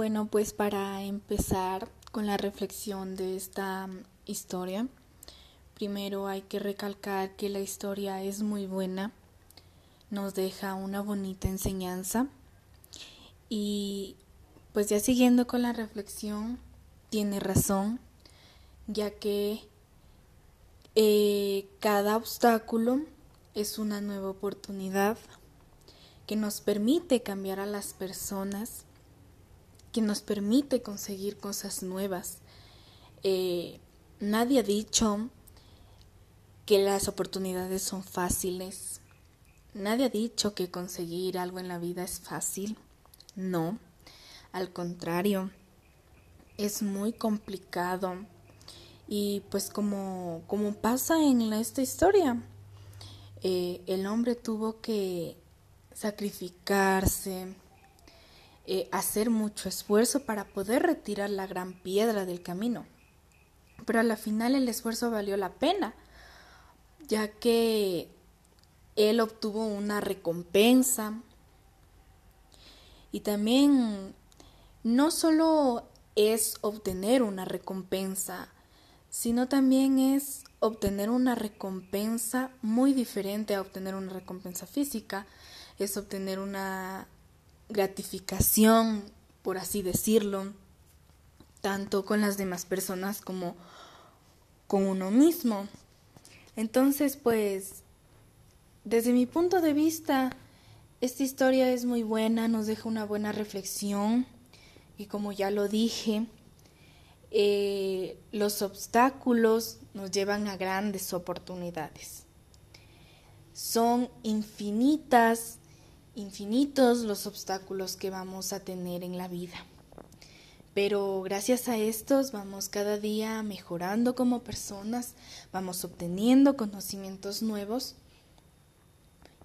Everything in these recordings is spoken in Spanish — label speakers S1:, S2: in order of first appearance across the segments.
S1: Bueno, pues para empezar con la reflexión de esta historia, primero hay que recalcar que la historia es muy buena, nos deja una bonita enseñanza y pues ya siguiendo con la reflexión, tiene razón, ya que eh, cada obstáculo es una nueva oportunidad que nos permite cambiar a las personas que nos permite conseguir cosas nuevas. Eh, nadie ha dicho que las oportunidades son fáciles. Nadie ha dicho que conseguir algo en la vida es fácil. No, al contrario, es muy complicado. Y pues como, como pasa en esta historia, eh, el hombre tuvo que sacrificarse, eh, hacer mucho esfuerzo para poder retirar la gran piedra del camino. Pero a la final el esfuerzo valió la pena, ya que él obtuvo una recompensa y también no solo es obtener una recompensa, sino también es obtener una recompensa muy diferente a obtener una recompensa física, es obtener una gratificación, por así decirlo, tanto con las demás personas como con uno mismo. Entonces, pues, desde mi punto de vista, esta historia es muy buena, nos deja una buena reflexión y como ya lo dije, eh, los obstáculos nos llevan a grandes oportunidades. Son infinitas infinitos los obstáculos que vamos a tener en la vida. Pero gracias a estos vamos cada día mejorando como personas, vamos obteniendo conocimientos nuevos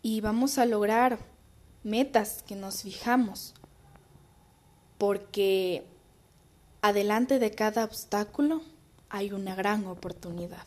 S1: y vamos a lograr metas que nos fijamos. Porque adelante de cada obstáculo hay una gran oportunidad.